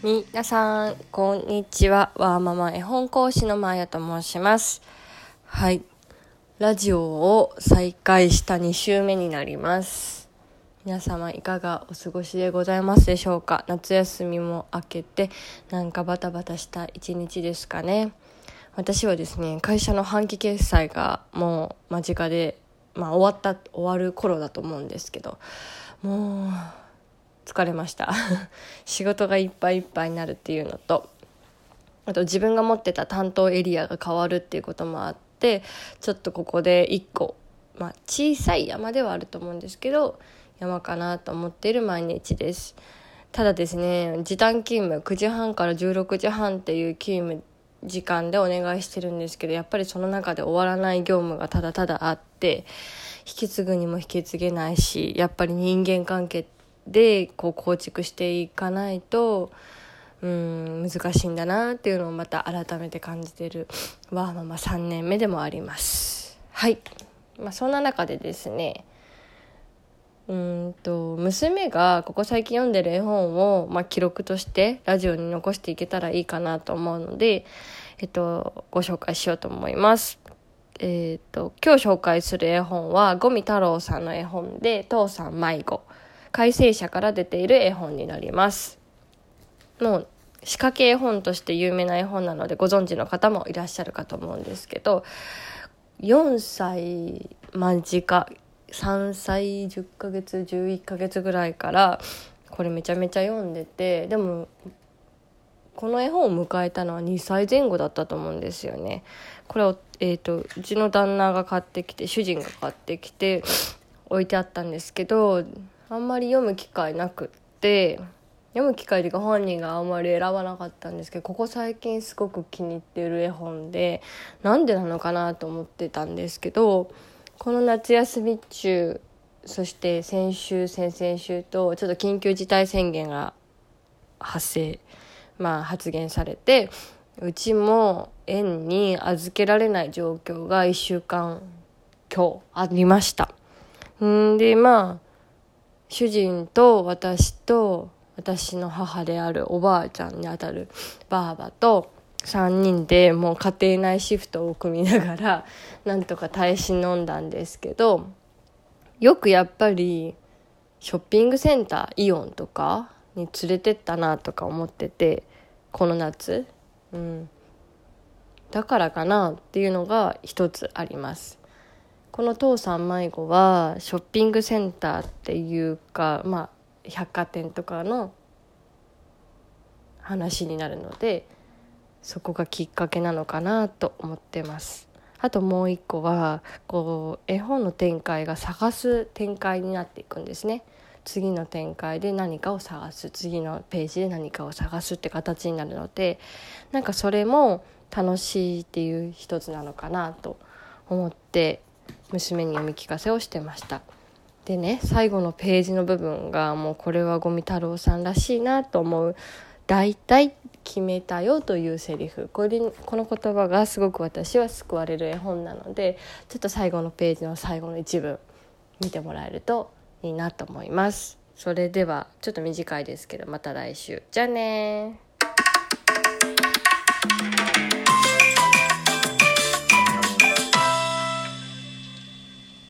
皆さん、こんにちは。わーママ絵本講師のまやと申します。はい。ラジオを再開した2週目になります。皆様いかがお過ごしでございますでしょうか？夏休みも明けて、なんかバタバタした一日ですかね。私はですね、会社の半期決済がもう間近で、まあ終わった、終わる頃だと思うんですけど、もう、疲れました。仕事がいっぱいいっぱいになるっていうのとあと自分が持ってた担当エリアが変わるっていうこともあってちょっとここで1個、まあ、小さい山ではあると思うんですけど山かなと思っている毎日です。ただですね時短勤務9時半から16時半っていう勤務時間でお願いしてるんですけどやっぱりその中で終わらない業務がただただあって引き継ぐにも引き継げないしやっぱり人間関係ってでこう構築していかないとうん難しいんだなっていうのをまた改めて感じてる。わーママ3年目でもあります。はい、まあ、そんな中でですねうんと娘がここ最近読んでる絵本を、まあ、記録としてラジオに残していけたらいいかなと思うので、えっと、ご紹介しようと思います。えっと今日紹介する絵本は五味太郎さんの絵本で「父さん迷子」改正者から出ている絵本になりますもう仕掛け絵本として有名な絵本なのでご存知の方もいらっしゃるかと思うんですけど4歳間近3歳10ヶ月11ヶ月ぐらいからこれめちゃめちゃ読んでてでもこの絵本を迎えたのは2歳前後だったと思うんですよね。これを、えーと、とうちの旦那が買ってきて主人が買ってきて置いてあったんですけどあんまり読む機会なくって読む機会というか本人があんまり選ばなかったんですけどここ最近すごく気に入ってる絵本でなんでなのかなと思ってたんですけどこの夏休み中そして先週先々週とちょっと緊急事態宣言が発生まあ発言されてうちも園に預けられない状況が1週間今日ありました。んでまあ主人と私と私の母であるおばあちゃんにあたるばあばと3人でもう家庭内シフトを組みながら なんとか耐え忍んだんですけどよくやっぱりショッピングセンターイオンとかに連れてったなとか思っててこの夏。うん。だからかなっていうのが一つあります。この父さん迷子はショッピングセンターっていうか、まあ、百貨店とかの話になるのでそこがきっかけなのかなと思ってます。あともう一個はこう絵本の展開が探す展開になっていくんですね。次の展開で何かを探す次のページで何かを探すって形になるのでなんかそれも楽しいっていう一つなのかなと思って娘に読み聞かせをしてました。でね最後のページの部分がもうこれは五味太郎さんらしいなと思う「大体決めたよ」というセリフ。これこの言葉がすごく私は救われる絵本なのでちょっと最後のページの最後の一文見てもらえるといいなと思います。それではちょっと短いですけどまた来週。じゃあね